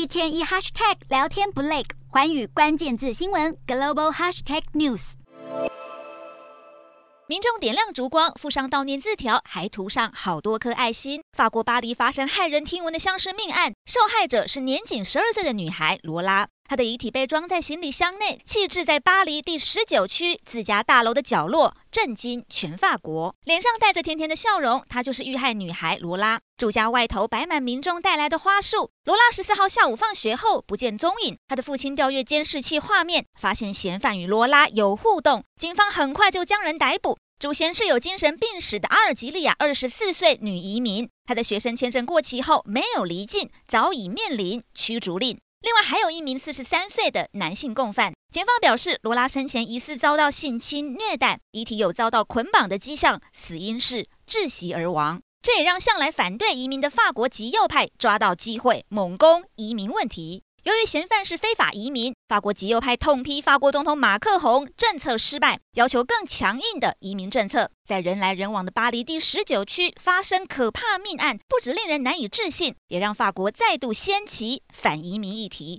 一天一 hashtag 聊天不累，环宇关键字新闻 global hashtag news。民众点亮烛光，附上悼念字条，还涂上好多颗爱心。法国巴黎发生骇人听闻的相尸命案，受害者是年仅十二岁的女孩罗拉。她的遗体被装在行李箱内，弃置在巴黎第十九区自家大楼的角落，震惊全法国。脸上带着甜甜的笑容，她就是遇害女孩罗拉。住家外头摆满民众带来的花束。罗拉十四号下午放学后不见踪影，她的父亲调阅监视器画面，发现嫌犯与罗拉有互动，警方很快就将人逮捕。主嫌是有精神病史的阿尔及利亚二十四岁女移民，她的学生签证过期后没有离境，早已面临驱逐令。另外还有一名四十三岁的男性共犯，检方表示，罗拉生前疑似遭到性侵虐待，遗体有遭到捆绑的迹象，死因是窒息而亡。这也让向来反对移民的法国极右派抓到机会猛攻移民问题。由于嫌犯是非法移民，法国极右派痛批法国总统马克宏政策失败，要求更强硬的移民政策。在人来人往的巴黎第十九区发生可怕命案，不止令人难以置信，也让法国再度掀起反移民议题。